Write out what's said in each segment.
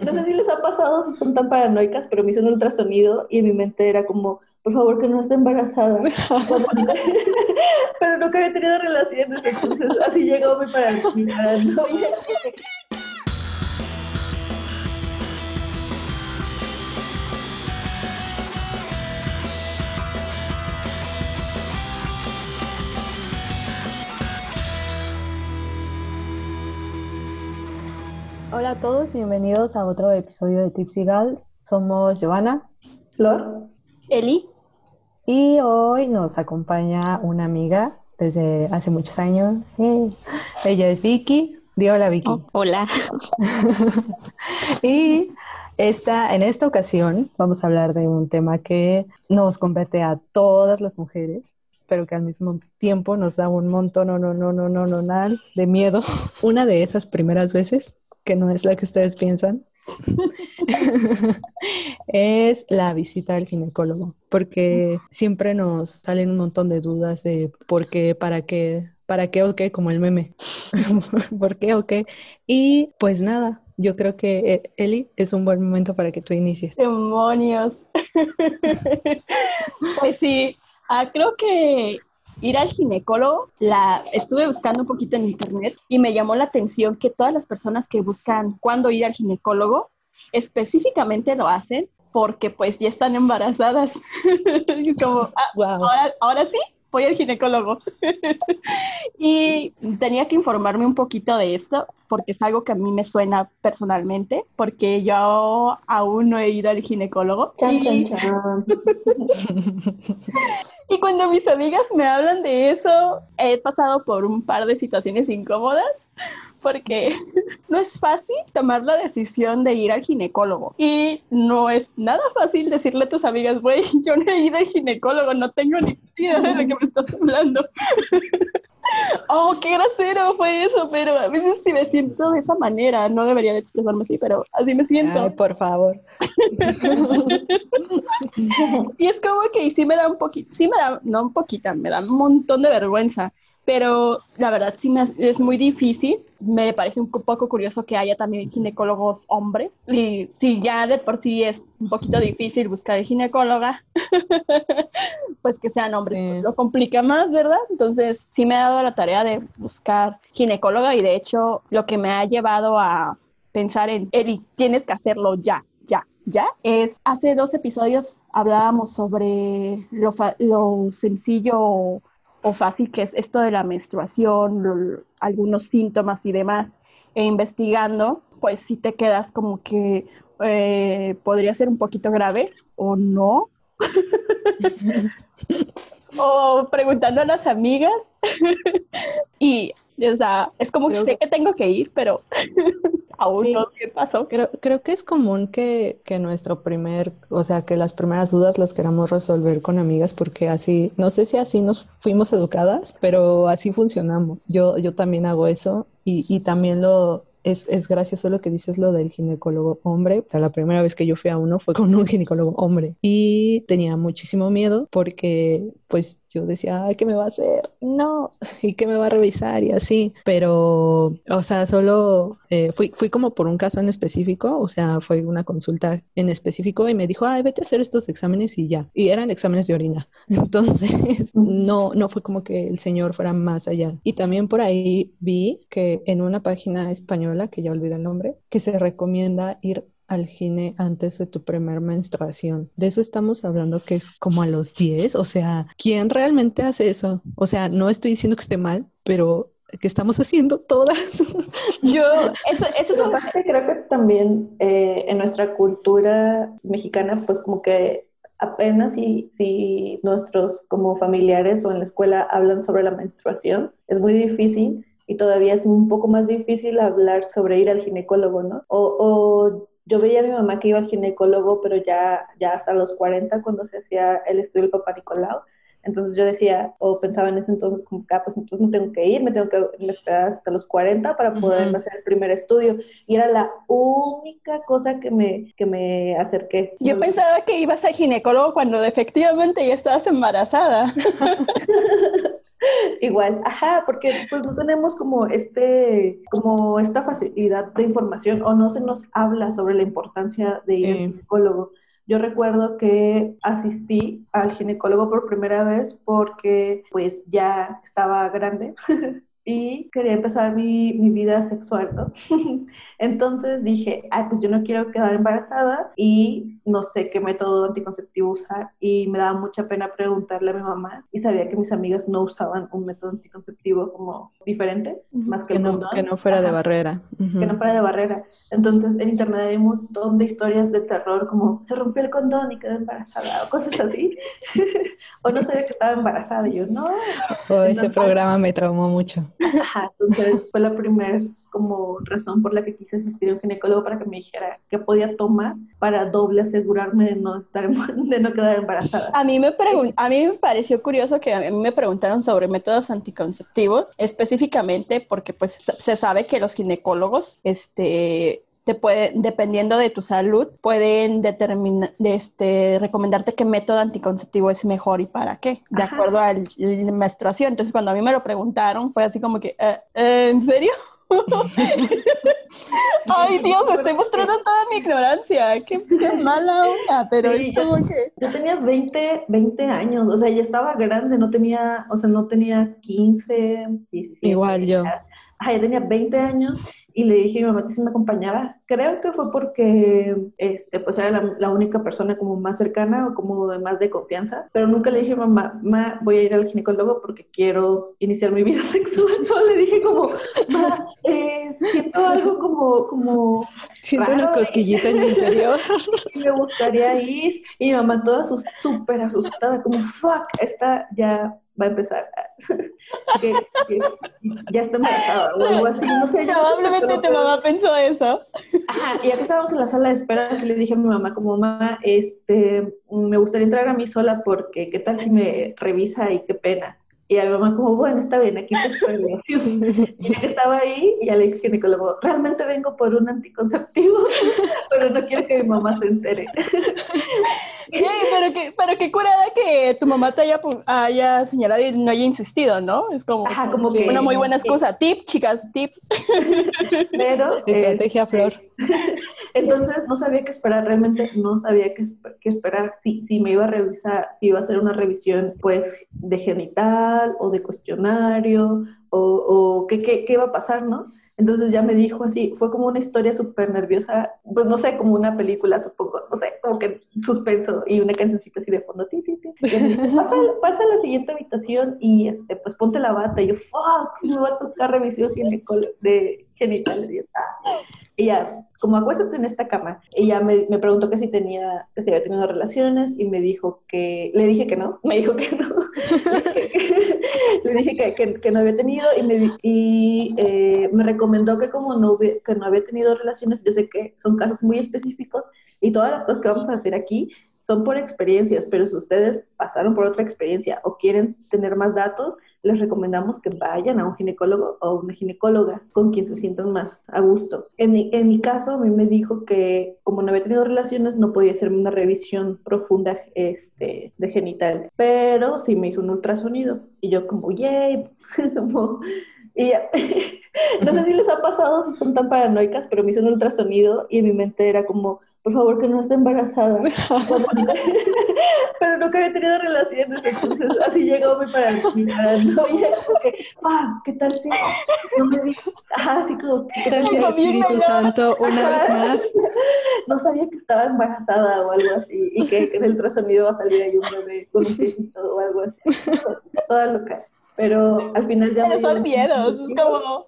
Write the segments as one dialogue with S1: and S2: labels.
S1: no sé si les ha pasado, si son tan paranoicas, pero me hizo un ultrasonido y en mi mente era como, por favor, que no esté embarazada. pero nunca había tenido relaciones, entonces así llegó mi paranoia.
S2: Hola a todos, bienvenidos a otro episodio de Tipsy Gals. Somos Giovanna,
S1: Flor,
S3: Eli.
S2: Y hoy nos acompaña una amiga desde hace muchos años. Ella es Vicky. Di hola, Vicky.
S3: Oh, hola.
S2: y esta, en esta ocasión vamos a hablar de un tema que nos compete a todas las mujeres pero que al mismo tiempo nos da un montón, no, no, no, no, no, no, nada de miedo. Una de esas primeras veces que no es la que ustedes piensan, es la visita al ginecólogo, porque siempre nos salen un montón de dudas de por qué, para qué, para qué o qué, como el meme, por qué o qué. Y pues nada, yo creo que eh, Eli es un buen momento para que tú inicies.
S3: Demonios. pues sí, ah, creo que ir al ginecólogo, la estuve buscando un poquito en internet y me llamó la atención que todas las personas que buscan cuándo ir al ginecólogo específicamente lo hacen porque pues ya están embarazadas. como, ah, ahora sí, voy al ginecólogo. y tenía que informarme un poquito de esto, porque es algo que a mí me suena personalmente, porque yo aún no he ido al ginecólogo. y... y cuando mis amigas me hablan de eso, he pasado por un par de situaciones incómodas porque no es fácil tomar la decisión de ir al ginecólogo. Y no es nada fácil decirle a tus amigas, güey, yo no he ido al ginecólogo, no tengo ni idea de lo que me estás hablando. oh, qué grosero fue eso, pero a veces sí me siento de esa manera, no debería de expresarme así, pero así me siento.
S2: Ay, por favor.
S3: y es como que sí me da un poquito, sí me da, no un poquito, me da un montón de vergüenza pero la verdad sí me, es muy difícil. Me parece un poco curioso que haya también ginecólogos hombres. Y si ya de por sí es un poquito difícil buscar ginecóloga, pues que sean hombres lo complica más, ¿verdad? Entonces sí me ha dado la tarea de buscar ginecóloga y de hecho lo que me ha llevado a pensar en, Eli, tienes que hacerlo ya, ya, ya, es hace dos episodios hablábamos sobre lo, lo sencillo o fácil que es esto de la menstruación, algunos síntomas y demás, e investigando, pues si te quedas como que eh, podría ser un poquito grave o no. o preguntando a las amigas. y, o sea, es como que sé que tengo que ir, pero aún no qué pasó.
S2: Creo, creo que es común que, que nuestro primer, o sea, que las primeras dudas las queramos resolver con amigas porque así, no sé si así nos fuimos educadas, pero así funcionamos. Yo, yo también hago eso y, y también lo, es, es, gracioso lo que dices lo del ginecólogo hombre. la primera vez que yo fui a uno fue con un ginecólogo hombre y tenía muchísimo miedo porque pues yo decía, Ay, ¿qué me va a hacer? No, ¿y qué me va a revisar? Y así, pero, o sea, solo eh, fui, fui como por un caso en específico, o sea, fue una consulta en específico y me dijo, ay, vete a hacer estos exámenes y ya. Y eran exámenes de orina. Entonces, no, no fue como que el señor fuera más allá. Y también por ahí vi que en una página española, que ya olvidé el nombre, que se recomienda ir al gine antes de tu primer menstruación. De eso estamos hablando que es como a los 10, o sea, ¿quién realmente hace eso? O sea, no estoy diciendo que esté mal, pero que estamos haciendo todas.
S1: Yo, eso, eso es una parte, creo que también eh, en nuestra cultura mexicana, pues como que apenas si, si nuestros como familiares o en la escuela hablan sobre la menstruación, es muy difícil y todavía es un poco más difícil hablar sobre ir al ginecólogo, ¿no? O, o yo veía a mi mamá que iba al ginecólogo, pero ya, ya hasta los 40 cuando se hacía el estudio del papá Nicolau. Entonces yo decía, o pensaba en ese entonces como que, ah, pues entonces no tengo que ir, me tengo que esperar hasta los 40 para poder hacer el primer estudio. Y era la única cosa que me, que me acerqué.
S3: Yo pensaba que ibas al ginecólogo cuando efectivamente ya estabas embarazada.
S1: Igual, ajá, porque pues no tenemos como este, como esta facilidad de información o no se nos habla sobre la importancia de ir al ginecólogo. Yo recuerdo que asistí al ginecólogo por primera vez porque pues ya estaba grande y quería empezar mi, mi vida sexual, ¿no? Entonces dije, ay, pues yo no quiero quedar embarazada y no sé qué método anticonceptivo usar y me daba mucha pena preguntarle a mi mamá y sabía que mis amigas no usaban un método anticonceptivo como diferente, más que,
S2: que no, Que no fuera de barrera.
S1: Que no fuera de barrera. Entonces en internet hay un montón de historias de terror como se rompió el condón y quedé embarazada o cosas así. o no sabía que estaba embarazada y yo no.
S2: Oh, ese programa me traumó mucho.
S1: Ajá, entonces fue la primera como razón por la que quise asistir a un ginecólogo para que me dijera qué podía tomar para doble asegurarme de no estar de no quedar embarazada.
S3: A mí me a mí me pareció curioso que a mí me preguntaron sobre métodos anticonceptivos, específicamente porque pues se sabe que los ginecólogos este te puede, dependiendo de tu salud, pueden determinar, este, recomendarte qué método anticonceptivo es mejor y para qué, de acuerdo a la menstruación. Entonces, cuando a mí me lo preguntaron, fue así como que, eh, ¿en serio? Ay, Dios, estoy mostrando toda mi ignorancia. Qué, mala onda, pero es como que...
S1: Yo tenía 20, 20 años, o sea, ya estaba grande, no tenía, o sea, no tenía 15,
S2: Igual yo.
S1: Ya tenía 20 años y le dije a mi mamá que si me acompañaba. Creo que fue porque este, pues era la, única persona como más cercana o como de más de confianza, pero nunca le dije a mamá, ma, voy a ir al ginecólogo porque quiero iniciar mi vida sexual. No, le dije como, ma, eh, siento algo como, como
S2: Siento una cosquillita en mi interior.
S1: Y me gustaría ir. Y mi mamá toda súper asustada, como, fuck, esta ya va a empezar. que, ya está embarazada o algo así, no sé.
S3: Probablemente tu mamá pensó eso.
S1: Ajá, y acá estábamos en la sala de espera, y le dije a mi mamá, como mamá, este, me gustaría entrar a mí sola porque qué tal si me revisa y qué pena. Y a mi mamá como, bueno, está bien, aquí te espero. y que estaba ahí, y ya le dije ginecólogo, realmente vengo por un anticonceptivo, pero no quiero que mi mamá se entere.
S3: Pero, que, pero qué curada que tu mamá te haya, haya señalado y no haya insistido, ¿no? Es como, como que, una muy buena excusa. Tip, chicas, tip.
S1: Pero...
S2: Estrategia este, flor.
S1: Entonces no sabía qué esperar, realmente no sabía qué, qué esperar. Si, si me iba a revisar, si iba a hacer una revisión pues de genital o de cuestionario o, o qué, qué, qué iba a pasar, ¿no? Entonces ya me dijo así, fue como una historia súper nerviosa, pues no sé, como una película, supongo, no sé, como que suspenso y una cancioncita así de fondo. Ti, ti, ti. Pasa, pasa, a la siguiente habitación y este, pues ponte la bata. Y yo, fuck, me va a tocar revisión de genital. Y, ah. ya, como acuéstate en esta cama. Ella me, me preguntó que si tenía, que si había tenido relaciones y me dijo que, le dije que no, me dijo que no. le dije que, que, no había tenido y me, y, eh, me recomendó que como no, que no había tenido relaciones, yo sé que son casos muy específicos y todas las cosas que vamos a hacer aquí son por experiencias, pero si ustedes pasaron por otra experiencia o quieren tener más datos, les recomendamos que vayan a un ginecólogo o una ginecóloga con quien se sientan más a gusto. En mi, en mi caso, a mí me dijo que como no había tenido relaciones, no podía hacerme una revisión profunda este, de genital, pero sí me hizo un ultrasonido y yo como, yay, y ya. no sé si les ha pasado, si son tan paranoicas, pero me hizo un ultrasonido y en mi mente era como, por favor que no esté embarazada. pero nunca había tenido relaciones, entonces así llegó mi paranoia, como que, ah, ¿qué tal si no me dijo? así como,
S2: ¿qué tal si el Espíritu Santo una vez más?
S1: No sabía que estaba embarazada o algo así, y que en el ultrasonido va a salir ahí un bebé con un piecito o algo así. Toda loca. Pero al final ya
S3: me Son miedos, es como...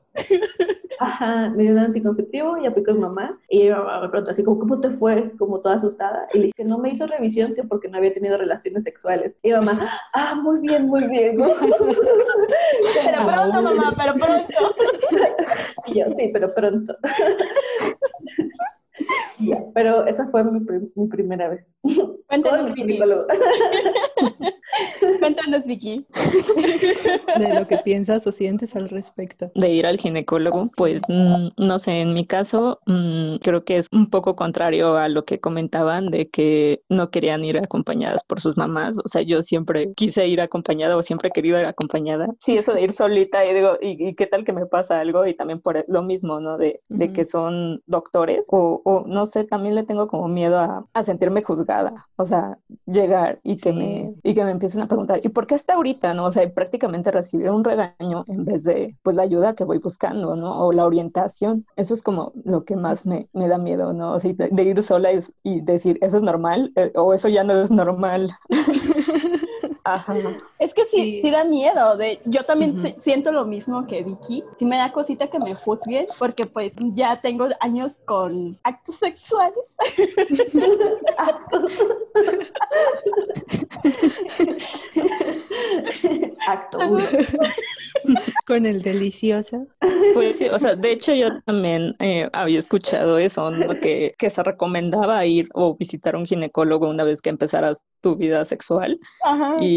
S1: Ajá, me dio un anticonceptivo, ya fui con mamá y mi mamá me preguntó así como, ¿cómo te fue? Como toda asustada. Y le dije que no me hizo revisión que porque no había tenido relaciones sexuales. Y mamá, ah, muy bien, muy bien.
S3: pero pronto, mamá, pero pronto.
S1: y yo, sí, pero pronto. pero esa fue mi, mi primera vez.
S3: Cuéntanos, Cuéntanos, Vicky.
S2: De lo que piensas o sientes al respecto.
S4: De ir al ginecólogo, pues mm, no sé, en mi caso mm, creo que es un poco contrario a lo que comentaban de que no querían ir acompañadas por sus mamás. O sea, yo siempre quise ir acompañada o siempre he querido ir acompañada. Sí, eso de ir solita y digo, ¿y, qué tal que me pasa algo? Y también por lo mismo, ¿no? De, de que son doctores o, o, no sé, también le tengo como miedo a, a sentirme juzgada. O sea, llegar y que, me, y que me empiecen a preguntar, ¿y por qué hasta ahorita? ¿no? O sea, prácticamente recibir un regaño en vez de, pues, la ayuda que voy buscando, ¿no? O la orientación. Eso es como lo que más me, me da miedo, ¿no? O sea, de, ir sola y, y, decir, ¿eso es normal? Eh, o eso ya no es normal.
S3: Ajá. Es que sí, sí, da miedo. De, yo también siento lo mismo que Vicky. Sí me da cosita que me juzguen porque pues ya tengo años con actos sexuales.
S1: Acto
S2: Con el delicioso.
S4: Pues sí, o sea, de hecho yo también eh, había escuchado eso, que, que se recomendaba ir o visitar a un ginecólogo una vez que empezaras tu vida sexual. Ajá. Y,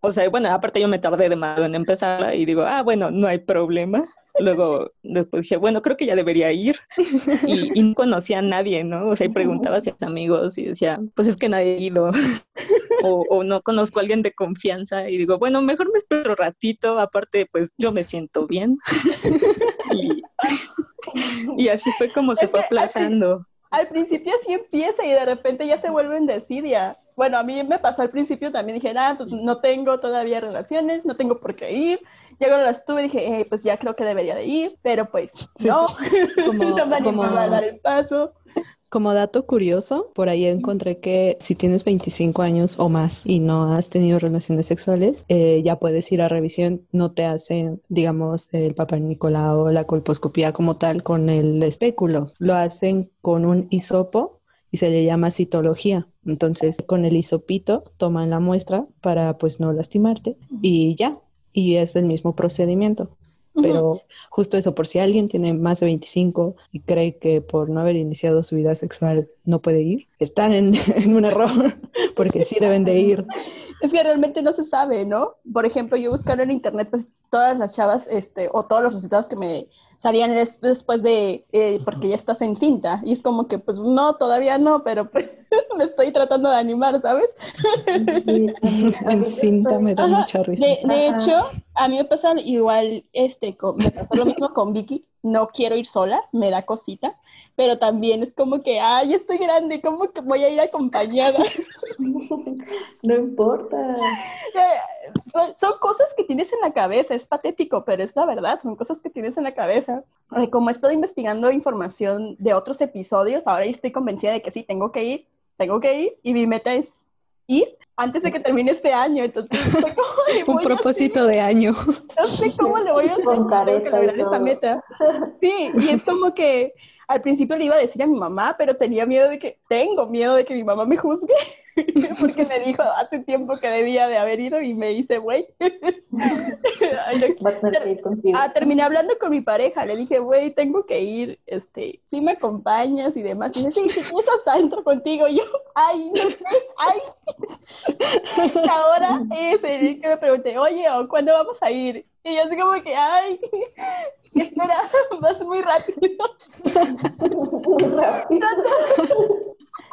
S4: o sea, bueno, aparte yo me tardé demasiado en empezar y digo, ah, bueno, no hay problema. Luego, después dije, bueno, creo que ya debería ir. Y, no conocía a nadie, ¿no? O sea, y preguntaba a sus amigos y decía, pues es que nadie ha ido. o, o, no conozco a alguien de confianza. Y digo, bueno, mejor me espero un ratito. Aparte, pues yo me siento bien. y, y así fue como se fue aplazando.
S3: Al principio sí empieza y de repente ya se vuelve desidia. Bueno, a mí me pasó al principio también, dije, ah, pues no tengo todavía relaciones, no tengo por qué ir. Ya cuando las tuve dije, pues ya creo que debería de ir, pero pues no, como, no me como... a dar el paso.
S2: Como dato curioso, por ahí encontré que si tienes 25 años o más y no has tenido relaciones sexuales, eh, ya puedes ir a revisión. No te hacen, digamos, el papá Nicolau o la colposcopía como tal con el espéculo. Lo hacen con un hisopo y se le llama citología. Entonces, con el hisopito toman la muestra para pues no lastimarte y ya. Y es el mismo procedimiento. Pero justo eso, por si alguien tiene más de 25 y cree que por no haber iniciado su vida sexual no puede ir, están en, en un error, porque sí deben de ir.
S3: Es que realmente no se sabe, ¿no? Por ejemplo, yo buscando en internet, pues todas las chavas, este, o todos los resultados que me salían después de, eh, porque ya estás en cinta, y es como que, pues no, todavía no, pero pues me estoy tratando de animar, ¿sabes?
S2: en cinta me da mucha risa.
S3: De, hecho, a mí me pasa igual, este, me pasó lo mismo con Vicky, no quiero ir sola, me da cosita, pero también es como que, ay, estoy grande, ¿cómo que voy a ir acompañada?
S1: no importa.
S3: Eh, son, cosas que tienes en la cabeza, es patético, pero es la verdad, son cosas que tienes en la cabeza. Como estoy investigando información de otros episodios, ahora estoy convencida de que sí, tengo que ir, tengo que ir, y mi meta es ir antes de que termine este año, entonces
S2: un propósito de año.
S3: No sé cómo le voy a hacer lograr esa meta. Sí, y es como que al principio le iba a decir a mi mamá, pero tenía miedo de que, tengo miedo de que mi mamá me juzgue, porque me dijo hace tiempo que debía de haber ido y me hice, güey. ah, terminé hablando con mi pareja, le dije, güey, tengo que ir, este, si me acompañas y demás. Y me dice, sí, sí, hasta adentro contigo. Y yo, ay, no sé, ay. ahora es el que me pregunté, oye, ¿cuándo vamos a ir? Y yo así como que, ay, espera, vas muy rápido.
S1: Muy rápido.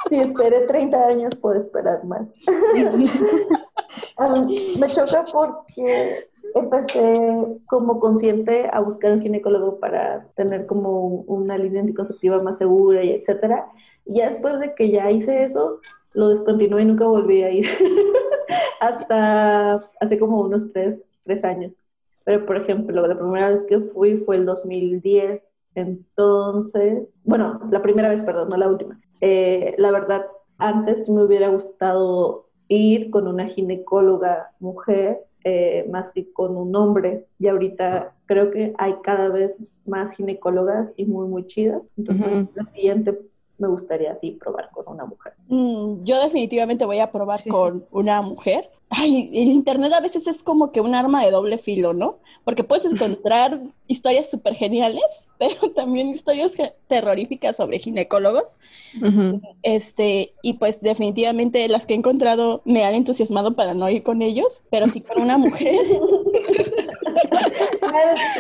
S1: Si esperé 30 años, puedo esperar más. me choca porque empecé como consciente a buscar un ginecólogo para tener como una línea anticonceptiva más segura y etcétera. Y ya después de que ya hice eso, lo descontinué y nunca volví a ir. Hasta hace como unos tres, tres años. Pero, por ejemplo, la primera vez que fui fue el 2010. Entonces, bueno, la primera vez, perdón, no la última. Eh, la verdad, antes me hubiera gustado ir con una ginecóloga mujer eh, más que con un hombre. Y ahorita creo que hay cada vez más ginecólogas y muy, muy chidas. Entonces, la siguiente me gustaría así probar con una mujer.
S3: Mm, yo definitivamente voy a probar con una mujer. Ay, el internet a veces es como que un arma de doble filo, ¿no? Porque puedes encontrar historias súper geniales, pero también historias terroríficas sobre ginecólogos. Este, y pues definitivamente las que he encontrado me han entusiasmado para no ir con ellos, pero sí con una mujer.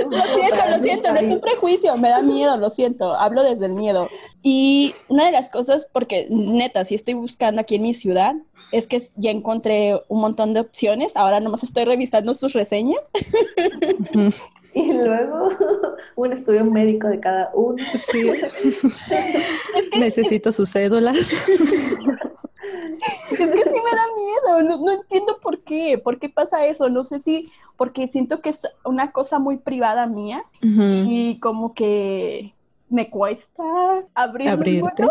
S3: lo siento, lo siento, no es un prejuicio, me da miedo, lo siento, hablo desde el miedo. Y una de las cosas, porque neta, si estoy buscando aquí en mi ciudad, es que ya encontré un montón de opciones, ahora nomás estoy revisando sus reseñas.
S1: y luego un estudio médico de cada uno. Sí.
S2: Necesito sus cédulas. es
S3: que sí me da miedo, no, entiendo por qué, por qué pasa eso, no sé si porque siento que es una cosa muy privada mía y como que me cuesta abrir
S2: abrirte.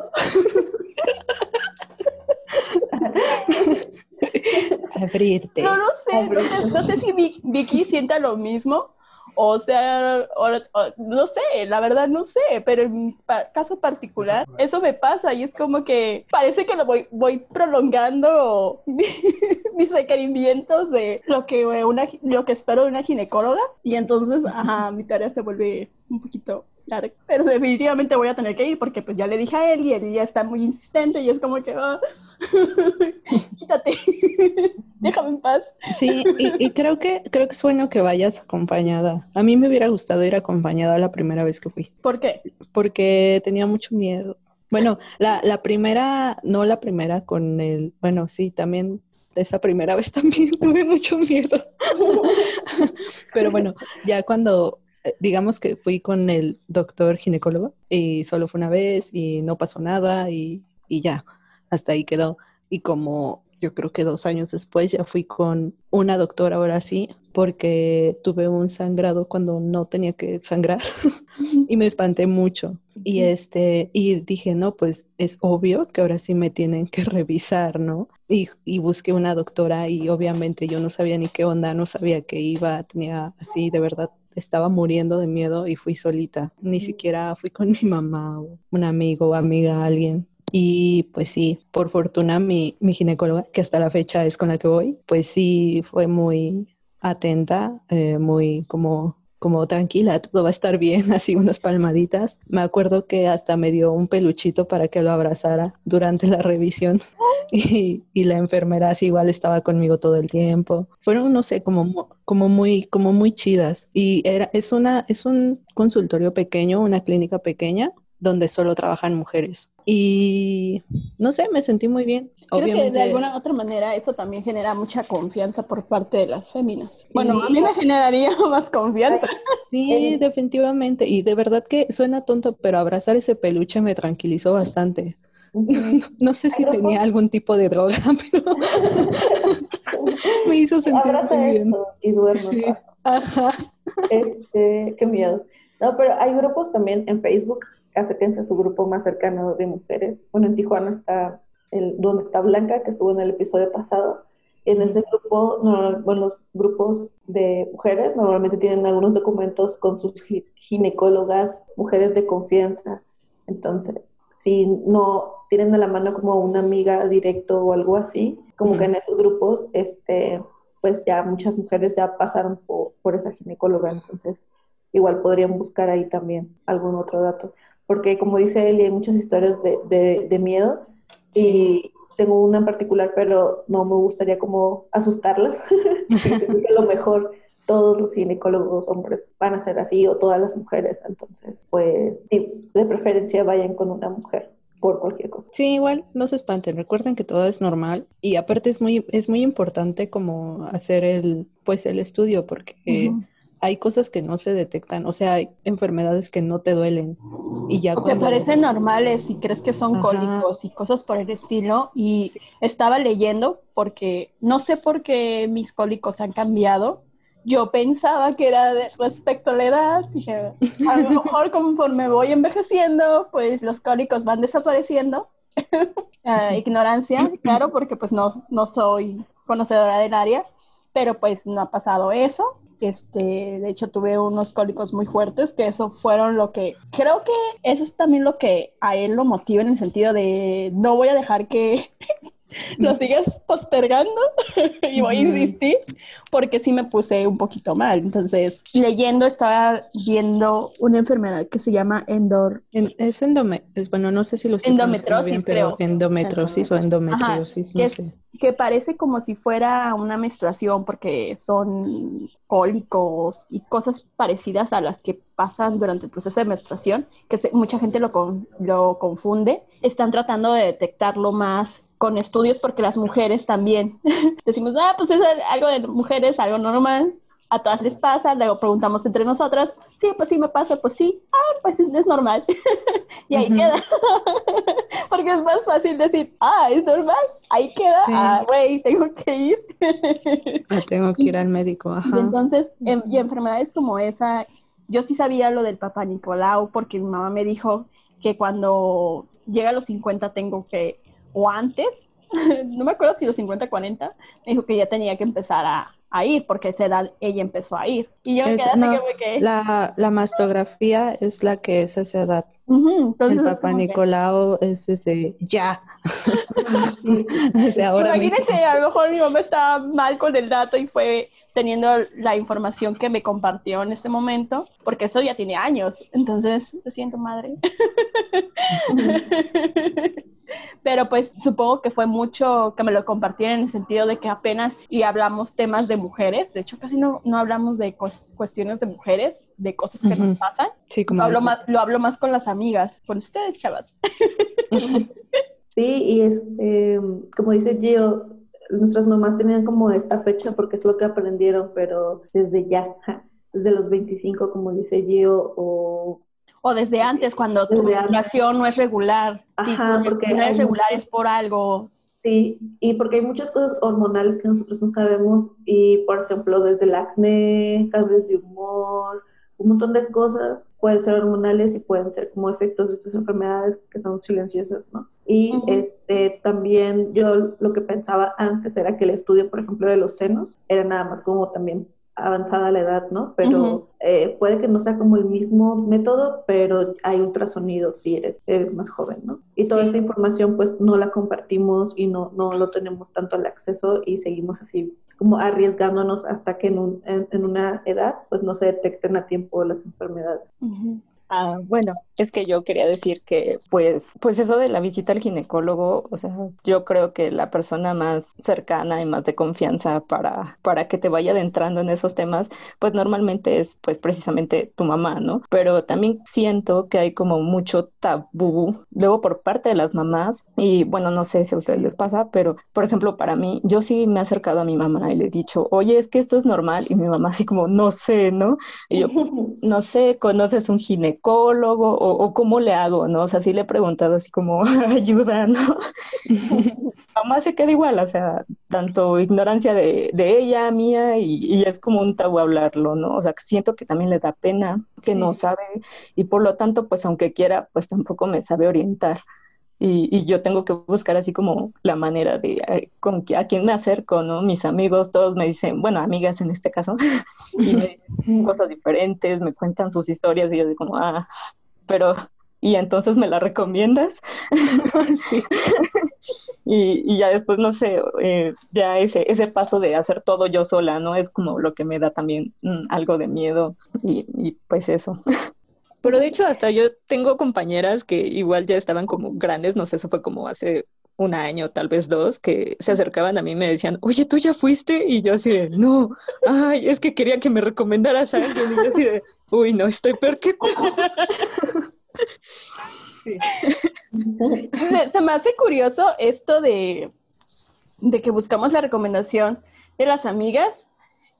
S2: Abrirte.
S3: No lo sé, no sé, si Vicky sienta lo mismo. O sea, no sé, la verdad no sé, pero en mi caso particular, eso me pasa y es como que parece que lo voy, voy prolongando mis requerimientos de lo que, una, lo que espero de una ginecóloga y entonces, ajá, mi tarea se vuelve un poquito pero definitivamente voy a tener que ir porque pues ya le dije a él y él ya está muy insistente y es como que, oh, quítate, déjame en paz.
S2: Sí, y, creo que creo que es bueno que vayas acompañada. A mí me hubiera gustado ir acompañada la primera vez que fui.
S3: ¿Por qué?
S2: Porque tenía mucho miedo. Bueno, la, la primera, no la primera con el, bueno, sí, también esa primera vez también tuve mucho miedo. Pero bueno, ya cuando digamos que fui con el doctor ginecólogo y solo fue una vez y no pasó nada y, y ya, hasta ahí quedó. Y como yo creo que dos años después ya fui con una doctora ahora sí, porque tuve un sangrado cuando no tenía que sangrar y me espanté mucho. Y este, y dije, no, pues es obvio que ahora sí me tienen que revisar, ¿no? Y, y busqué una doctora y obviamente yo no sabía ni qué onda, no sabía que iba, tenía así de verdad estaba muriendo de miedo y fui solita. Ni siquiera fui con mi mamá o un amigo o amiga, alguien. Y pues sí, por fortuna mi, mi ginecóloga, que hasta la fecha es con la que voy, pues sí fue muy atenta, eh, muy como como tranquila, todo va a estar bien, así unas palmaditas. Me acuerdo que hasta me dio un peluchito para que lo abrazara durante la revisión y, la enfermera así igual estaba conmigo todo el tiempo. Fueron, no sé, como, como, muy, como muy chidas. Y era, es, una, es un consultorio pequeño, una clínica pequeña donde solo trabajan mujeres. Y no sé, me sentí muy bien.
S3: Creo que de alguna otra manera eso también genera mucha confianza por parte de las féminas. Bueno, a mí me generaría más confianza.
S2: Sí, definitivamente. Y de verdad que suena tonto, pero abrazar ese peluche me tranquilizó bastante. No, sé si tenía algún tipo de droga, pero me hizo sentir
S1: Abraza esto y duermo. Ajá. Este, qué miedo. No, pero hay grupos también en Facebook acérquense a su grupo más cercano de mujeres. Bueno, en Tijuana está el, donde está Blanca, que estuvo en el episodio pasado. En ese grupo, bueno, los grupos de mujeres normalmente tienen algunos documentos con sus ginecólogas, mujeres de confianza. Entonces, si no tienen a la mano como una amiga directo o algo así, como que en esos grupos, este, pues ya muchas mujeres ya pasaron por, por esa ginecóloga, entonces igual podrían buscar ahí también algún otro dato porque como dice él, hay muchas historias de, de, miedo y tengo una en particular, pero no me gustaría como asustarlas. a lo mejor todos los ginecólogos hombres van a ser así o todas las mujeres, entonces pues sí, de preferencia vayan con una mujer por cualquier cosa.
S2: Sí, igual no se espanten, recuerden que todo es normal y aparte es muy es muy importante como hacer el pues el estudio porque hay cosas que no se detectan, o sea, hay enfermedades que no te duelen y ya
S3: o te parecen normales y crees que son cólicos y cosas por el estilo y estaba leyendo porque no sé por qué mis cólicos han cambiado. Yo pensaba que era de respecto a la edad, dije, a lo mejor conforme voy envejeciendo, pues los cólicos van desapareciendo. Ah, ignorancia, claro, porque pues no, no soy conocedora del área, pero pues no ha pasado eso este, de hecho, tuve unos cólicos muy fuertes, que eso fueron lo que, creo que eso es también lo que a él lo motiva en el sentido de no voy a dejar que, lo sigues postergando y voy a insistir porque sí me puse un poquito mal. Entonces, leyendo estaba viendo una enfermedad que se llama endor...
S2: es endometriosis, bueno, no sé si lo
S3: estoy endometriosis, bien, pero
S2: endometriosis o endometriosis, no sé
S3: que parece como si fuera una menstruación porque son cólicos y cosas parecidas a las que pasan durante el proceso de menstruación, que mucha gente lo, lo confunde. Están tratando de detectarlo más con estudios porque las mujeres también decimos, ah, pues es algo de mujeres, algo normal, a todas les pasa, luego preguntamos entre nosotras, sí, pues sí me pasa, pues sí, ah, pues es, normal. y ahí queda. Porque es más fácil decir, ah, es normal, ahí queda, ah, güey, tengo que ir.
S2: Ah, tengo que ir al médico, ajá.
S3: Y entonces, em, y enfermedades como esa, yo sí sabía lo del papá Nicolau porque mi mamá me dijo que cuando llega a los 50 tengo que, o antes, no me acuerdo si los 50, 40, me dijo que ya tenía que empezar a, a ir, porque a esa edad ella empezó a ir. Y yo me quedé
S2: no, que La, la mastografía es la que es a esa edad. entonces el papá Nicolau es ese ya.
S3: ahora Imagínense, a lo mejor mi mamá estaba mal con el dato y fue teniendo la información que me compartió en ese momento, porque eso ya tiene años. Entonces, lo siento, madre. Pero pues supongo que fue mucho que me lo compartieron en el sentido de que apenas y hablamos temas de mujeres, de hecho casi no, no hablamos de cuestiones de mujeres, de cosas que nos pasan.
S2: Sí, como
S3: lo hablo, más, lo hablo más con las amigas, con ustedes, chavas.
S1: Sí, y este, como dice Gio, nuestras mamás tenían como esta fecha porque es lo que aprendieron, pero desde ya, desde los 25, como dice Gio, o
S3: o desde antes, cuando tu menstruación no es regular.
S1: Ajá, porque
S3: no es regular es por algo.
S1: Sí, y porque hay muchas cosas hormonales que nosotros no sabemos. Y, por ejemplo, desde el acné, cambios de humor, un montón de cosas pueden ser hormonales y pueden ser como efectos de estas enfermedades que son silenciosas, ¿no? Y este, también yo lo que pensaba antes era que el estudio, por ejemplo, de los senos era nada más como también avanzada la edad, ¿no? Pero eh, puede que no sea como el mismo método, pero hay ultrasonidos si eres, eres más joven, ¿no? Y toda esa información pues no la compartimos y no, no lo tenemos tanto al acceso y seguimos así como arriesgándonos hasta que en, un, en, una edad pues no se detecten a tiempo las enfermedades.
S4: Ah, bueno, es que yo quería decir que, pues, pues eso de la visita al ginecólogo, o sea, yo creo que la persona más cercana y más de confianza para, para que te vaya adentrando en esos temas, pues normalmente es, pues, precisamente tu mamá, ¿no? Pero también siento que hay como mucho tabú, luego por parte de las mamás, y bueno, no sé si a ustedes les pasa, pero, por ejemplo, para mí, yo sí me he acercado a mi mamá y le he dicho, oye, es que esto es normal, y mi mamá así como, no sé, ¿no? Y yo, no sé, ¿conoces un ginecólogo? O, cómo le hago, ¿no? O sea, sí le he preguntado así como ayuda, ¿no? Mamá se queda igual, o sea, tanto ignorancia de, ella, mía, y, es como un tabú hablarlo, ¿no? O sea, siento que también le da pena, que no sabe, y por lo tanto, pues aunque quiera, pues tampoco me sabe orientar. Y, yo tengo que buscar así como la manera de eh, con a quién me acerco, ¿no? Mis amigos, todos me dicen, bueno, amigas en este caso, y me dicen cosas diferentes, me cuentan sus historias y yo digo como, ah, pero, ¿y entonces me la recomiendas? y, ya después, no sé, eh, ya ese, ese paso de hacer todo yo sola, ¿no? Es como lo que me da también mm, algo de miedo y, y pues eso. Pero de hecho, hasta yo tengo compañeras que igual ya estaban como grandes, no sé, eso fue como hace un año, tal vez dos, que se acercaban a mí y me decían, oye, ¿tú ya fuiste? Y yo así de, no, ay, es que quería que me recomendaras a alguien. Y yo así de, uy, no, estoy peor que tú.
S3: sí. Se, me hace curioso esto de, de que buscamos la recomendación de las amigas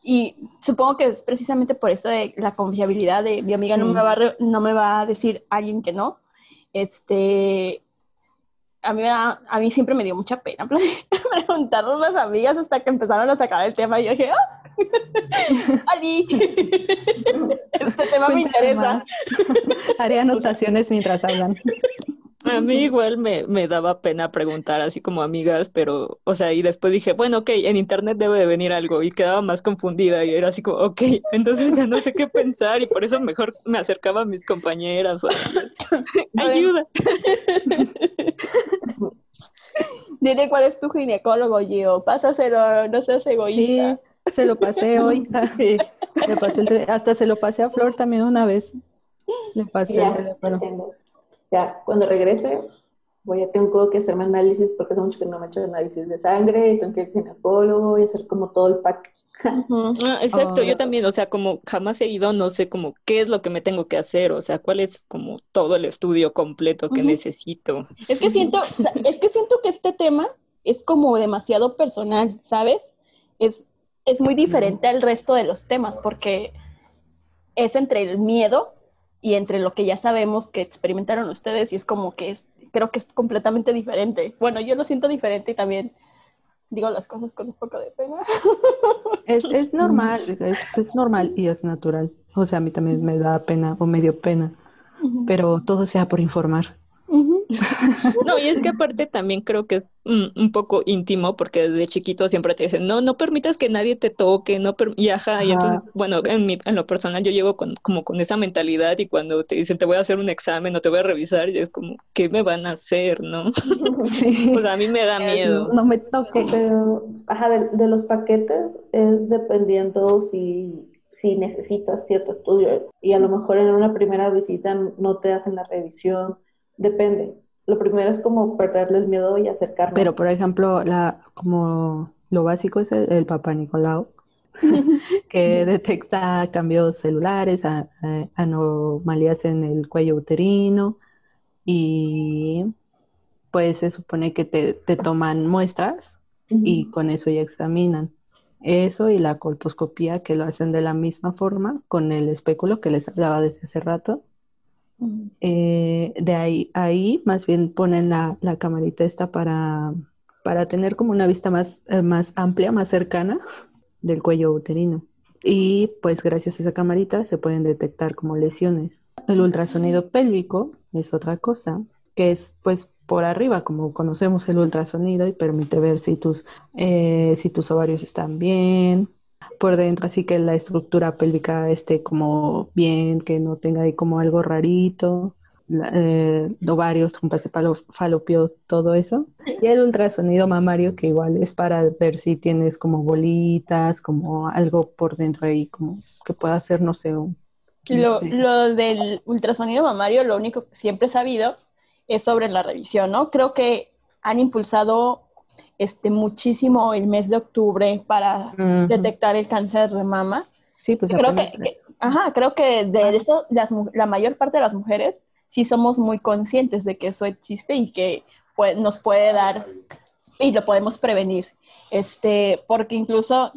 S3: y supongo que es precisamente por eso de la confiabilidad de mi amiga no, me va a no me va a decir alguien que no. Este, a mí, a mí siempre me dio mucha pena preguntarle a las amigas hasta que empezaron a sacar el tema y yo dije, ¡ah! Ali, este tema me interesa.
S2: Haré anotaciones mientras hablan.
S4: A mí igual me, me, daba pena preguntar así como amigas, pero, o sea, y después dije, bueno, ok, en internet debe de venir algo, y quedaba más confundida, y era así como, ok, entonces ya no sé qué pensar, y por eso mejor me acercaba a mis compañeras o ayuda.
S3: Dile cuál es tu ginecólogo, Gio. Pásaselo, no seas egoísta.
S2: Sí, se lo pasé hoy. Sí, hasta se lo pasé a Flor también una vez. Le pasé
S1: ya, Ya, cuando regrese, voy a tengo que hacerme análisis porque hace mucho que no me he hecho análisis de sangre, tengo que ir al ginecólogo y hacer como todo el pack.
S4: Ah, exacto, yo también, o sea, como jamás he ido, no sé como qué es lo que me tengo que hacer, o sea, cuál es como todo el estudio completo que necesito.
S3: Es que siento, es que siento que este tema es como demasiado personal, ¿sabes? Es, es muy diferente al resto de los temas porque es entre el miedo y entre lo que ya sabemos que experimentaron ustedes y es como que es, creo que es completamente diferente. Bueno, yo lo siento diferente y también digo las cosas con un poco de pena.
S2: Es, es normal, es, es, normal y es natural. O sea, a mí también me da pena o medio pena, pero todo sea por informar.
S4: No, y es que aparte también creo que es un, poco íntimo porque desde chiquito siempre te dicen, no, no permitas que nadie te toque, no y ajá, y entonces, bueno, en, mi, en lo personal yo llego con, como con esa mentalidad y cuando te dicen te voy a hacer un examen o te voy a revisar, y es como, ¿qué me van a hacer, no? pues a mí me da miedo.
S2: No me toque.
S1: Pero, ajá, de, los paquetes es dependiendo si si necesitas cierto estudio y a lo mejor en una primera visita no te hacen la revisión Depende. Lo primero es como perderle el miedo y acercarnos.
S2: Pero, por ejemplo, la, como lo básico es el, Papá Nicolau, que detecta cambios celulares, anomalías en el cuello uterino y pues se supone que te, toman muestras y con eso ya examinan. Eso y la colposcopía que lo hacen de la misma forma con el espéculo que les hablaba desde hace rato eh, de ahí, ahí más bien ponen la, la camarita esta para, para tener como una vista más, eh, más amplia, más cercana del cuello uterino. Y pues gracias a esa camarita se pueden detectar como lesiones. El ultrasonido pélvico es otra cosa, que es pues por arriba, como conocemos el ultrasonido y permite ver si tus, eh, si tus ovarios están bien, por dentro, así que la estructura pélvica esté como bien, que no tenga ahí como algo rarito, eh, ovarios, trompas falopio, todo eso. Y el ultrasonido mamario, que igual es para ver si tienes como bolitas, como algo por dentro ahí, como que pueda ser, no sé, un...
S3: Lo, lo del ultrasonido mamario, lo único que siempre he sabido es sobre la revisión, ¿no? Creo que han impulsado este, muchísimo el mes de octubre para detectar el cáncer de mama.
S2: Sí, pues
S3: creo que, ajá, creo que de eso la mayor parte de las mujeres sí somos muy conscientes de que eso existe y que pues, nos puede dar y lo podemos prevenir. Este, porque incluso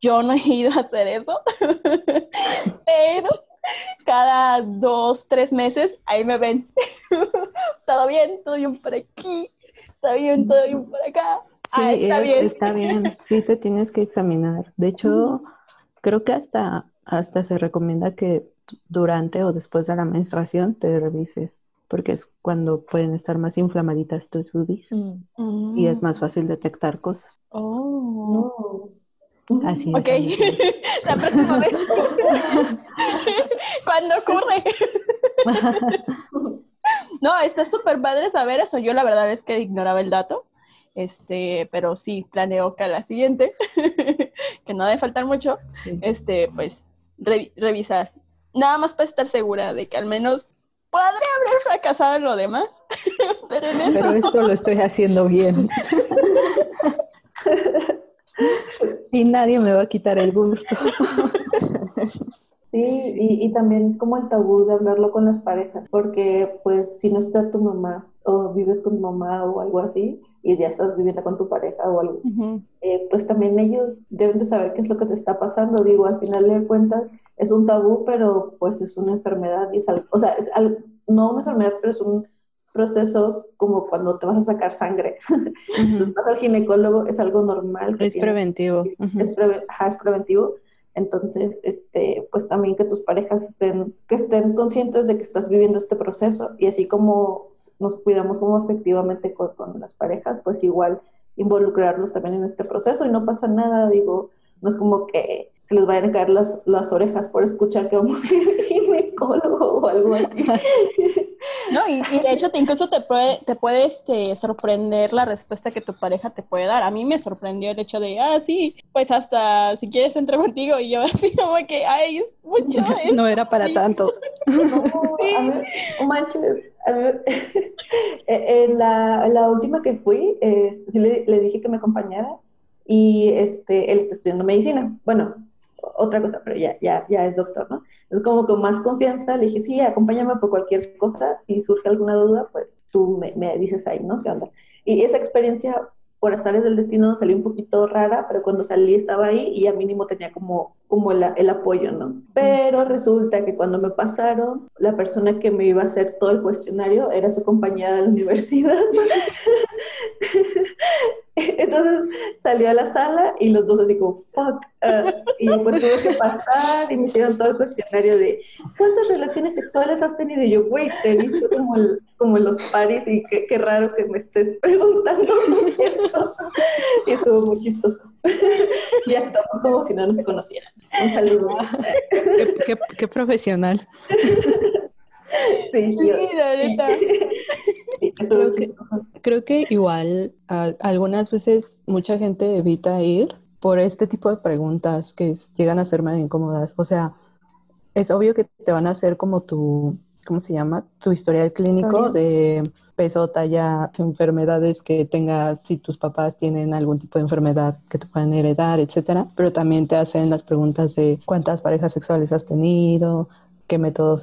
S3: yo no he ido a hacer eso, pero cada dos, tres meses ahí me ven. todo bien, todo bien por aquí, está bien, todo bien por acá.
S2: Sí, está, bien. está bien, sí te tienes que examinar. De hecho, creo que hasta, hasta se recomienda que durante o después de la menstruación te revises, porque es cuando pueden estar más inflamaditas tus boobies mm. y es más fácil detectar cosas.
S3: Oh.
S2: Así
S3: es. Ok, la próxima vez. ¿Cuándo ocurre? no, está súper padre saber eso. Yo la verdad es que ignoraba el dato. Este, pero sí planeo que a la siguiente, que no debe faltar mucho, este, pues revisar. Nada más para estar segura de que al menos podría haber fracasado en lo demás, pero,
S2: esto lo estoy haciendo bien. y nadie me va a quitar el gusto.
S1: Sí, y, y, también como el tabú de hablarlo con las parejas, porque pues si no está tu mamá o vives con tu mamá o algo así, y ya estás viviendo con tu pareja o algo, eh, pues también ellos deben de saber qué es lo que te está pasando. Digo, al final de cuentas es un tabú, pero pues es una enfermedad y es algo, o sea, es algo, no una enfermedad, pero es un proceso como cuando te vas a sacar sangre. Entonces vas al ginecólogo, es algo normal.
S2: es preventivo.
S1: es, es preventivo entonces, este, pues también que tus parejas estén, que estén conscientes de que estás viviendo este proceso y así como nos cuidamos como efectivamente con, las parejas, pues igual involucrarlos también en este proceso y no pasa nada, digo, no es como que se les vayan a caer las, las orejas por escuchar que vamos a ir ginecólogo o algo así.
S3: No, y, de hecho te, incluso te puede, te puede este, sorprender la respuesta que tu pareja te puede dar. A mí me sorprendió el hecho de, ah, sí, pues hasta si quieres entrar contigo y yo así como que, ay, es mucho.
S2: no era para tanto.
S1: No, a manches, en la, la, última que fui, este, sí le, le, dije que me acompañara y este, él está estudiando medicina. Bueno, otra cosa, pero ya, ya, ya es doctor, ¿no? Entonces, como con más confianza, le dije, sí, acompáñame por cualquier cosa, si surge alguna duda, pues tú me, me dices ahí, ¿no? ¿Qué onda? Y esa experiencia por azares del destino salió un poquito rara, pero cuando salí estaba ahí y ya mínimo tenía como, como el, el, apoyo, ¿no? Pero resulta que cuando me pasaron, la persona que me iba a hacer todo el cuestionario era su compañera de la universidad. Entonces salió a la sala y los dos así como, fuck. Uh, y pues tuve que pasar y me hicieron todo el cuestionario de, ¿cuántas relaciones sexuales has tenido? Y yo, güey, te he visto como, el, como los paris y qué, qué, raro que me estés preguntando esto. Y estuvo muy chistoso. y actuamos como si no nos conocieran. Un saludo.
S2: qué, qué, qué profesional.
S1: Sí,
S2: creo, que, igual algunas veces mucha gente evita ir por este tipo de preguntas que llegan a ser medio incómodas. O sea, es obvio que te van a hacer como tu, ¿cómo se llama? Tu historial clínico de peso, talla, enfermedades que tengas, si tus papás tienen algún tipo de enfermedad que te puedan heredar, etcétera. Pero también te hacen las preguntas de cuántas parejas sexuales has tenido, qué métodos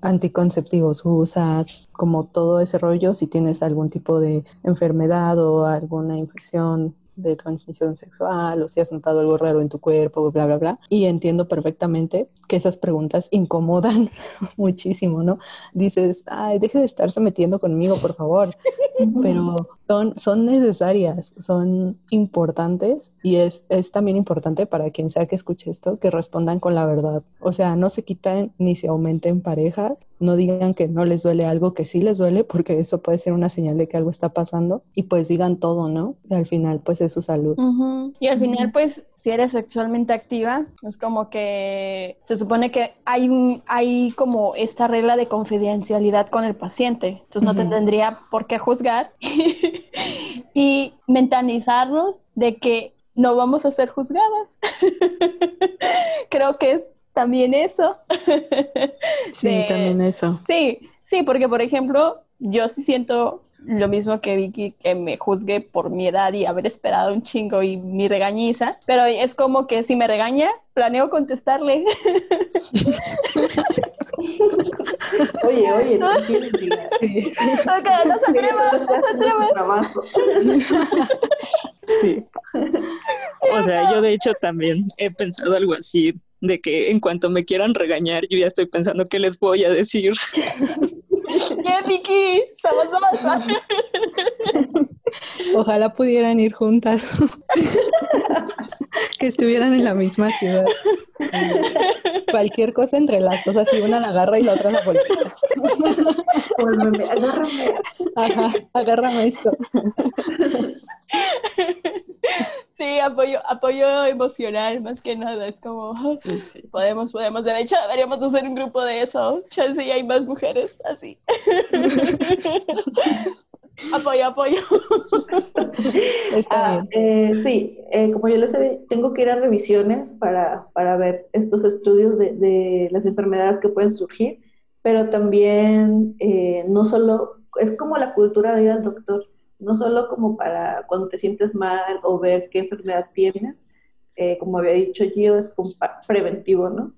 S2: anticonceptivos usas, como todo ese rollo, si tienes algún tipo de enfermedad o alguna infección de transmisión sexual o si has notado algo raro en tu cuerpo, bla, bla, bla. Y entiendo perfectamente que esas preguntas incomodan muchísimo, ¿no? Dices, ay, deje de estarse metiendo conmigo, por favor. Pero son, son necesarias, son importantes y es, es también importante para quien sea que escuche esto que respondan con la verdad. O sea, no se quiten ni se aumenten parejas, no digan que no les duele algo que sí les duele porque eso puede ser una señal de que algo está pasando y pues digan todo, ¿no? Y al final pues su salud.
S3: Y al final pues si eres sexualmente activa, es como que se supone que hay, un, hay como esta regla de confidencialidad con el paciente. Entonces no te tendría por qué juzgar y mentalizarnos de que no vamos a ser juzgadas. Creo que es también eso.
S2: sí, también eso.
S3: Sí, sí, porque por ejemplo, yo sí siento lo mismo que Vicky, que me juzgue por mi edad y haber esperado un chingo y mi regañiza, pero es como que si me regaña, planeo contestarle.
S1: oye, oye,
S3: no, okay, no se atrevan, no
S4: Sí. O sea, yo de hecho también he pensado algo así, de que en cuanto me quieran regañar, yo ya estoy pensando qué les voy a decir.
S3: ¿Qué, Vicky? Somos dos.
S2: Ojalá pudieran ir juntas. que estuvieran en la misma ciudad. Cualquier cosa entre las dos, así una la agarra y la otra la golpea.
S1: agárrame.
S2: Ajá, agárrame esto.
S3: Sí, apoyo, apoyo emocional más que nada. Es como, podemos, podemos. De hecho, deberíamos hacer un grupo de eso. Chance y hay más mujeres así. apoyo, apoyo.
S1: Ah, eh, sí, eh, como yo les sé, tengo que ir a revisiones para, para ver estos estudios de, de, las enfermedades que pueden surgir, pero también eh, no solo, es como la cultura de ir al doctor no solo como para cuando te sientes mal o ver qué enfermedad tienes, eh, como había dicho Gio, es preventivo, ¿no?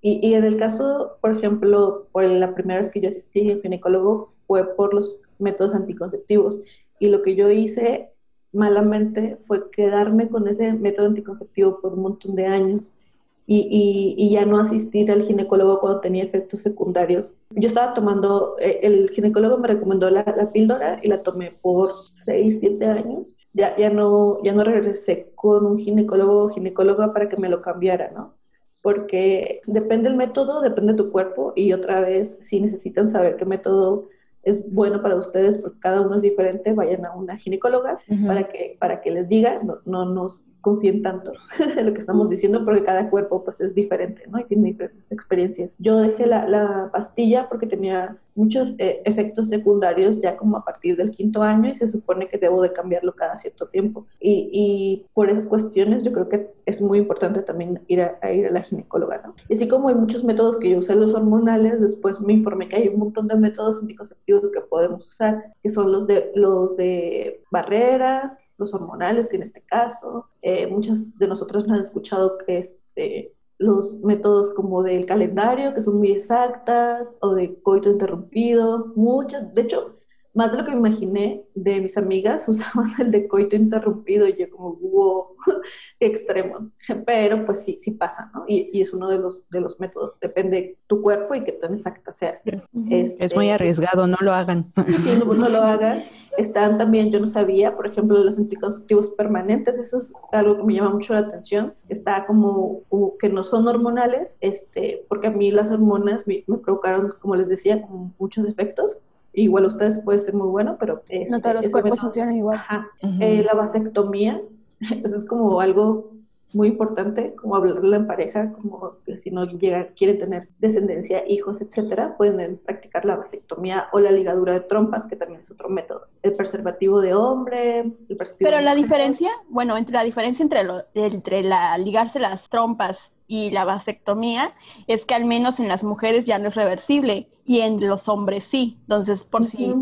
S1: Y, y, en el caso, por ejemplo, por la primera vez que yo asistí al ginecólogo fue por los métodos anticonceptivos. Y lo que yo hice malamente fue quedarme con ese método anticonceptivo por un montón de años y, y, ya no asistir al ginecólogo cuando tenía efectos secundarios. Yo estaba tomando, eh, el ginecólogo me recomendó la, la píldora y la tomé por 6, 7 años. Ya, ya, no, ya no regresé con un ginecólogo o ginecóloga para que me lo cambiara, ¿no? Porque depende el método, depende tu cuerpo y otra vez, si necesitan saber qué método es bueno para ustedes porque cada uno es diferente, vayan a una ginecóloga para, que, para que les diga, no, no nos confíen tanto en lo que estamos diciendo porque cada cuerpo pues es diferente, ¿no? Y tiene diferentes experiencias. Yo dejé la, la pastilla porque tenía muchos eh, efectos secundarios ya como a partir del quinto año y se supone que debo de cambiarlo cada cierto tiempo. Y, y por esas cuestiones yo creo que es muy importante también ir a, ir a la ginecóloga, ¿no? Y así como hay muchos métodos que yo usé los hormonales, después me informé que hay un montón de métodos anticonceptivos que podemos usar, que son los de, los de barrera, los hormonales, que en este caso, eh, muchas de nosotros nos han escuchado que este, los métodos como del calendario, que son muy exactas, o de coito interrumpido, muchas, de hecho, más de lo que me imaginé de mis amigas usaban el de coito interrumpido y yo como, wow, qué extremo. Pero pues sí, sí pasa, ¿no? Y, y, es uno de los, de los métodos, depende de tu cuerpo y qué tan exacta sea.
S2: Este, es muy arriesgado, no lo hagan.
S1: Sí, no, no, lo hagan. Están también, yo no sabía, por ejemplo, los anticonceptivos permanentes, eso es algo que me llama mucho la atención. Está como, que no son hormonales, este, porque a mí las hormonas me, me provocaron, como les decía, como muchos efectos igual ustedes puede ser muy bueno, pero...
S3: Este, no todos los cuerpos funcionan igual.
S1: Eh, la vasectomía, eso es como algo muy importante, como hablarlo en pareja, como que si no llega, quiere tener descendencia, hijos, etcétera, pueden practicar la vasectomía o la ligadura de trompas, que también es otro método. El preservativo de hombre, el preservativo
S3: Pero la diferencia, bueno, entre la diferencia entre, lo, entre la ligarse las trompas y la vasectomía es que al menos en las mujeres ya no es reversible y en los hombres sí. Entonces, por si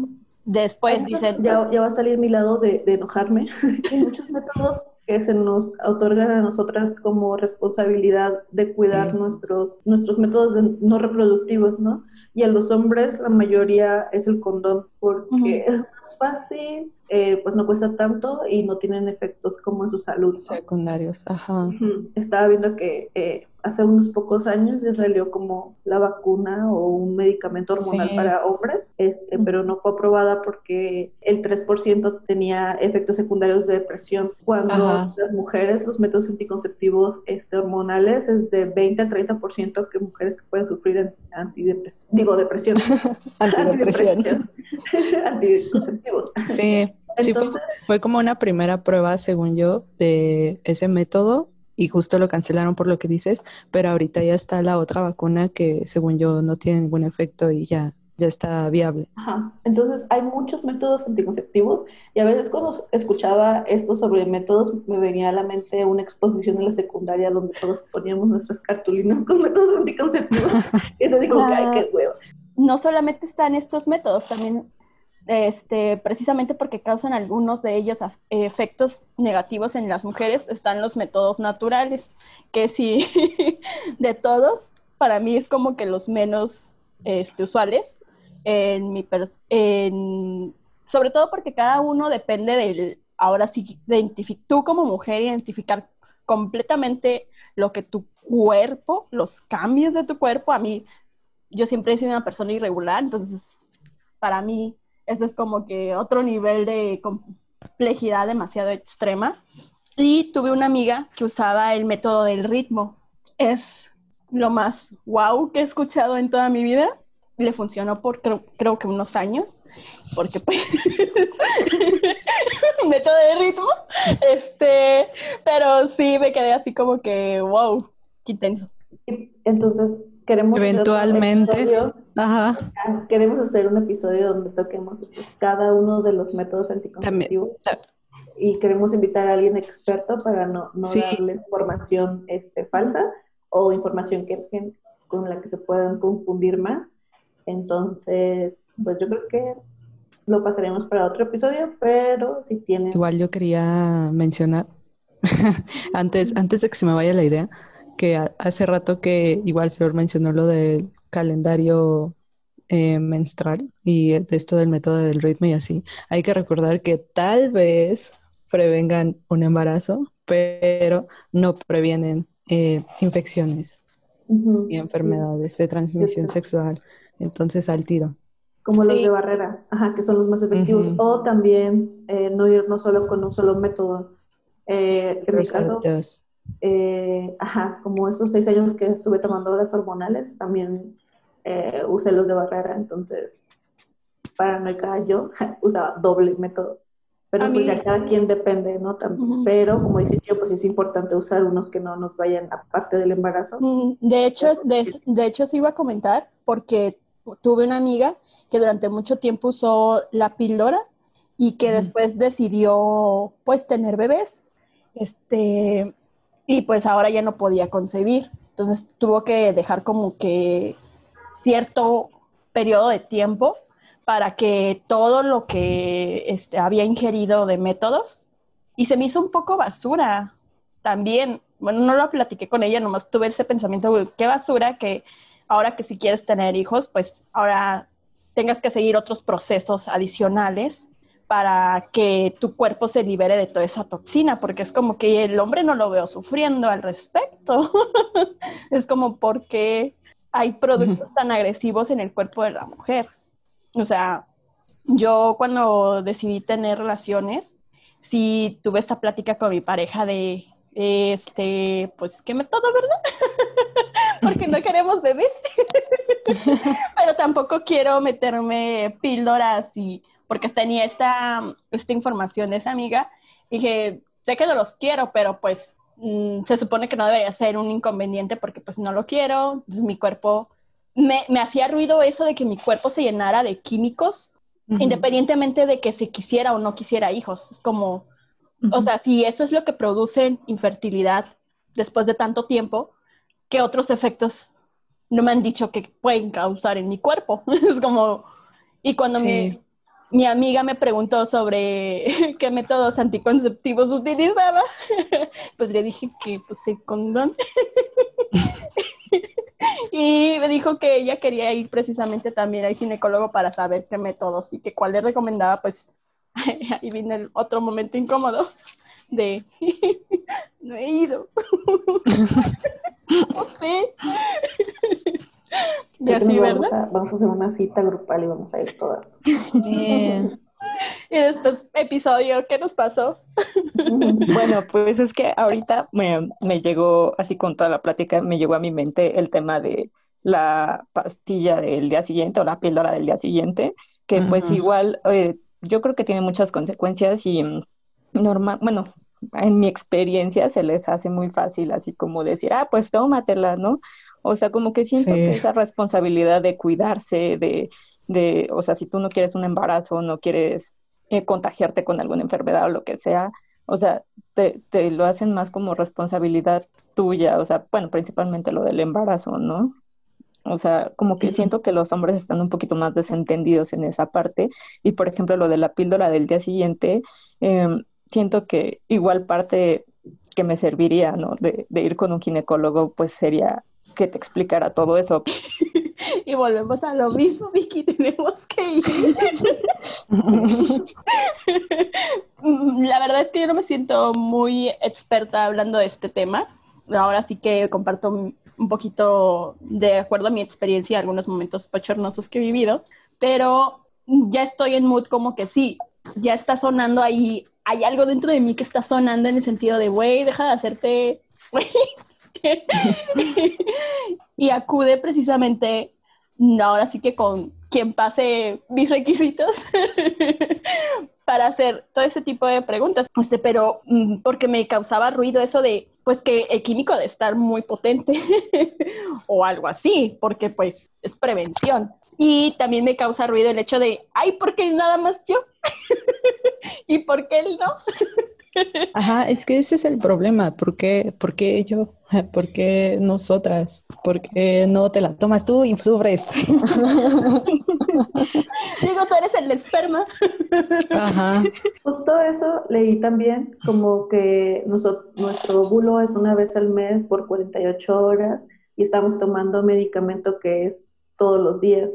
S3: después dicen...
S1: Ya, ya, va a salir mi lado de, de enojarme. Hay muchos métodos que se nos otorgan a nosotras como responsabilidad de cuidar nuestros, nuestros métodos no reproductivos, ¿no? Y a los hombres la mayoría es el condón porque es más fácil, eh, pues no cuesta tanto y no tienen efectos como en su salud.
S2: Secundarios, ajá.
S1: Estaba viendo que eh, hace unos pocos años ya salió como la vacuna o un medicamento hormonal para hombres, este, pero no fue aprobada porque el 3% tenía efectos secundarios de depresión. Cuando las mujeres, los métodos anticonceptivos este, hormonales es de 20 a 30% que mujeres que pueden sufrir antidepresión, digo depresión.
S2: antidepresión.
S1: anticonceptivos.
S2: Sí. Entonces, fue como una primera prueba, según yo, de ese método y justo lo cancelaron por lo que dices, pero ahorita ya está la otra vacuna que según yo no tiene ningún efecto y ya ya está viable.
S1: Ajá. Entonces hay muchos métodos anticonceptivos y a veces cuando escuchaba esto sobre métodos me venía a la mente una exposición en la secundaria donde todos poníamos nuestras cartulinas con métodos anticonceptivos. y eso digo, que ay, qué huevo.
S3: No solamente están estos métodos, también este, precisamente porque causan algunos de ellos efectos negativos en las mujeres, están los métodos naturales, que sí, de todos, para mí es como que los menos este, usuales, en mi en, sobre todo porque cada uno depende del, ahora sí, tú como mujer identificar completamente lo que tu cuerpo, los cambios de tu cuerpo, a mí, yo siempre he sido una persona irregular, entonces para mí eso es como que otro nivel de complejidad demasiado extrema. Y tuve una amiga que usaba el método del ritmo. Es lo más wow que he escuchado en toda mi vida. Le funcionó por creo, que unos años, porque pues método de ritmo. Este, pero sí me quedé así como que wow, qué intenso.
S1: Entonces, queremos
S2: eventualmente Ajá.
S1: queremos hacer un episodio donde toquemos cada uno de los métodos anticonceptivos y queremos invitar a alguien experto para no, no darle información este, falsa o información que, con la que se puedan confundir más. Entonces, pues yo creo que lo pasaremos para otro episodio, pero si tienen...
S2: Igual yo quería mencionar, antes, antes de que se me vaya la idea, que hace rato que igual Flor mencionó lo del calendario eh, menstrual y de esto del método del ritmo y así, hay que recordar que tal vez prevengan un embarazo, pero no previenen eh, infecciones y enfermedades de transmisión sexual. Entonces, al tiro.
S1: Como los de barrera, ajá, que son los más efectivos. O también eh, no irnos solo con un solo método. en mi caso, eh, ajá, como estos seis años que estuve tomando horas hormonales, también eh, usé los de barrera, entonces paranoica yo usaba doble método. pero pues ya cada quien depende, ¿no? Pero como dice yo, pues es importante usar unos que no nos vayan aparte del embarazo.
S3: Mm, de hecho, de, de hecho, sí iba a comentar, porque tuve una amiga que durante mucho tiempo usó la píldora y que después decidió pues tener bebés. Este, y pues ahora ya no podía concebir. Entonces tuvo que dejar como que cierto periodo de tiempo para que todo lo que este, había ingerido de métodos, y se me hizo un poco basura también. Bueno, no lo platiqué con ella, nomás tuve ese pensamiento, qué basura que ahora que si quieres tener hijos, pues ahora tengas que seguir otros procesos adicionales para que tu cuerpo se libere de toda esa toxina, porque es como que el hombre no lo veo sufriendo al respecto. es como porque hay productos tan agresivos en el cuerpo de la mujer. O sea, yo cuando decidí tener relaciones, sí tuve esta plática con mi pareja de, este, pues, ¿qué método, verdad? Porque no queremos bebés. Pero tampoco quiero meterme píldoras y, porque tenía esta, esta información de esa amiga, dije, sé que no los quiero, pero pues mm, se supone que no debería ser un inconveniente porque pues no lo quiero, entonces mi cuerpo me, hacía ruido eso de que mi cuerpo se llenara de químicos, independientemente de que se quisiera o no quisiera hijos. Es como, o sea, si eso es lo que produce infertilidad después de tanto tiempo, ¿qué otros efectos no me han dicho que pueden causar en mi cuerpo? es como, y cuando mi, mi amiga me preguntó sobre qué métodos anticonceptivos utilizaba, pues le dije que pues el condón. y me dijo que ella quería ir precisamente también al ginecólogo para saber qué métodos y que cuál le recomendaba, pues ahí viene el otro momento incómodo de no he ido. no sé.
S1: Y así, vamos, a, vamos a hacer una cita grupal y vamos a ir todas.
S3: Y después, episodio, ¿qué nos pasó?
S4: Bueno, pues es que ahorita me, me, llegó, así con toda la plática, me llegó a mi mente el tema de la pastilla del día siguiente o la píldora del día siguiente, que pues igual eh, yo creo que tiene muchas consecuencias y mm, normal, bueno, en mi experiencia se les hace muy fácil así como decir, ah, pues tómatela, ¿no? O sea, como que siento que esa responsabilidad de cuidarse, de de, o sea, si tú no quieres un embarazo, no quieres eh, contagiarte con alguna enfermedad o lo que sea, o sea, te, te, lo hacen más como responsabilidad tuya, o sea, bueno, principalmente lo del embarazo, ¿no? O sea, como que siento que los hombres están un poquito más desentendidos en esa parte. Y por ejemplo, lo de la píldora del día siguiente, em, siento que igual parte que me serviría, ¿no? De, de ir con un ginecólogo, pues sería que te explicara todo eso.
S3: y volvemos a lo mismo, Vicky, tenemos que ir. La verdad es que yo no me siento muy experta hablando de este tema. Ahora sí que comparto un poquito de acuerdo a mi experiencia, algunos momentos pochornosos que he vivido, pero ya estoy en mood como que sí, ya está sonando ahí, hay algo dentro de mí que está sonando en el sentido de, güey, deja de hacerte, y acude precisamente ahora sí que con quien pase mis requisitos para hacer todo ese tipo de preguntas. Este, pero mm, porque me causaba ruido eso de, pues que el químico de estar muy potente o algo así, porque pues es prevención. Y también me causa ruido el hecho de, ay, ¿por qué nada más yo? ¿Y por qué él no?
S2: Ajá, es que ese es el problema. ¿Por qué, ¿Por qué yo? ¿Por qué nosotras? ¿Por qué no te la tomas tú y sufres? Digo,
S3: tú eres el esperma.
S1: Ajá. Justo eso leí también, como que nuestro óvulo es una vez al mes por 48 horas y estamos tomando medicamento que es todos los días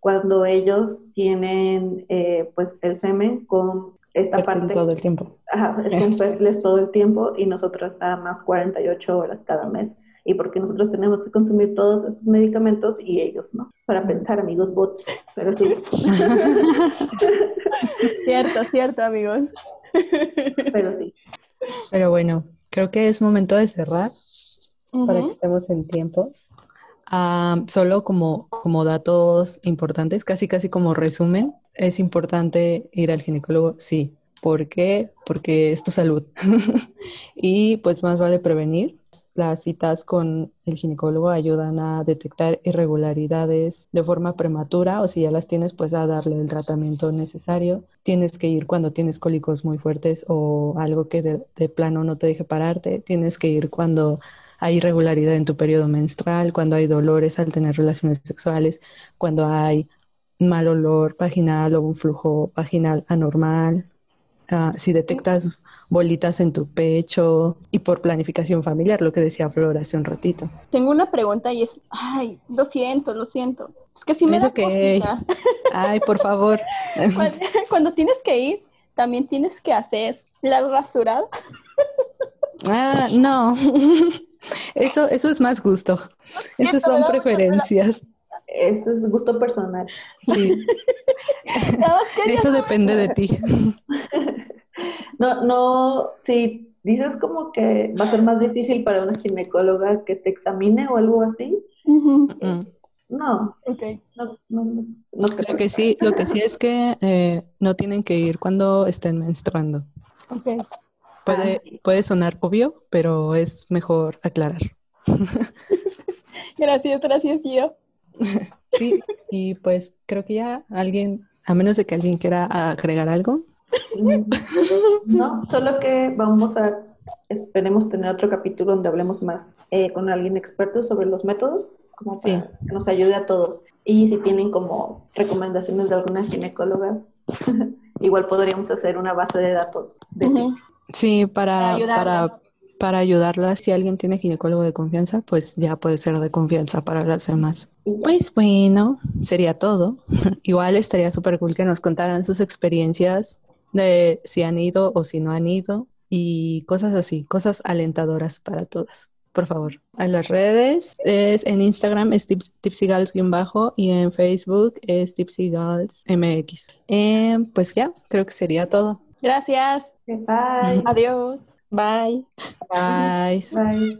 S1: cuando ellos tienen eh, pues el semen con esta parte.
S2: Todo el tiempo.
S1: Ajá, es un perles todo el tiempo y nosotros nada más 48 horas cada mes. Y porque nosotros tenemos que consumir todos esos medicamentos y ellos no. Para pensar, amigos bots. Pero sí.
S3: cierto, cierto, amigos.
S1: Pero sí.
S2: Pero bueno, creo que es momento de cerrar para que estemos en tiempo. Ah, solo como, como datos importantes, casi casi como resumen, es importante ir al ginecólogo, sí. ¿Por qué? Porque es tu salud. y pues más vale prevenir. Las citas con el ginecólogo ayudan a detectar irregularidades de forma prematura o si ya las tienes, pues a darle el tratamiento necesario. Tienes que ir cuando tienes cólicos muy fuertes o algo que de, de plano no te deje pararte. Tienes que ir cuando hay irregularidad en tu periodo menstrual, cuando hay dolores al tener relaciones sexuales, cuando hay mal olor vaginal o un flujo vaginal anormal, Ah, si detectas bolitas en tu pecho y por planificación familiar, lo que decía Flor hace un ratito.
S3: Tengo una pregunta y es, ay, lo siento, lo siento. Es que si me da que...
S2: Ay, por favor.
S3: Cuando, tienes que ir, también tienes que hacer la rasurada.
S2: Ah, no. Eso, eso es más gusto. Esas son preferencias.
S1: Eso es gusto personal. Sí.
S2: Eso depende de ti.
S1: No, no, si dices como que va a ser más difícil para una ginecóloga que te examine o algo así. No,
S3: okay.
S1: no, no,
S2: Lo que sí, lo que sí es que eh, no tienen que ir cuando estén menstruando.
S3: Okay.
S2: Puede, ah, puede sonar obvio, pero es mejor aclarar.
S3: gracias, gracias, yo.
S2: Sí, y pues creo que ya alguien, a menos de que alguien quiera agregar algo.
S1: No, solo que vamos a, esperemos tener otro capítulo donde hablemos más eh, con alguien experto sobre los métodos, como para que nos ayude a todos. Y si tienen como recomendaciones de alguna ginecóloga, igual podríamos hacer una base de datos. De
S2: Sí, para, para, para ayudarla, si alguien tiene ginecólogo de confianza, pues ya puede ser de confianza para las demás. Pues bueno, sería todo. Igual estaría súper cool que nos contaran sus experiencias de si han ido o si no han ido y cosas así, cosas alentadoras para todas. Por favor, a las redes es en Instagram es tipsygals-bajo y en Facebook es tipsygals-mx. Eh, pues ya, creo que sería todo.
S3: Gracias.
S1: Bye.
S3: Adiós.
S4: Bye.
S2: Bye.
S1: Bye.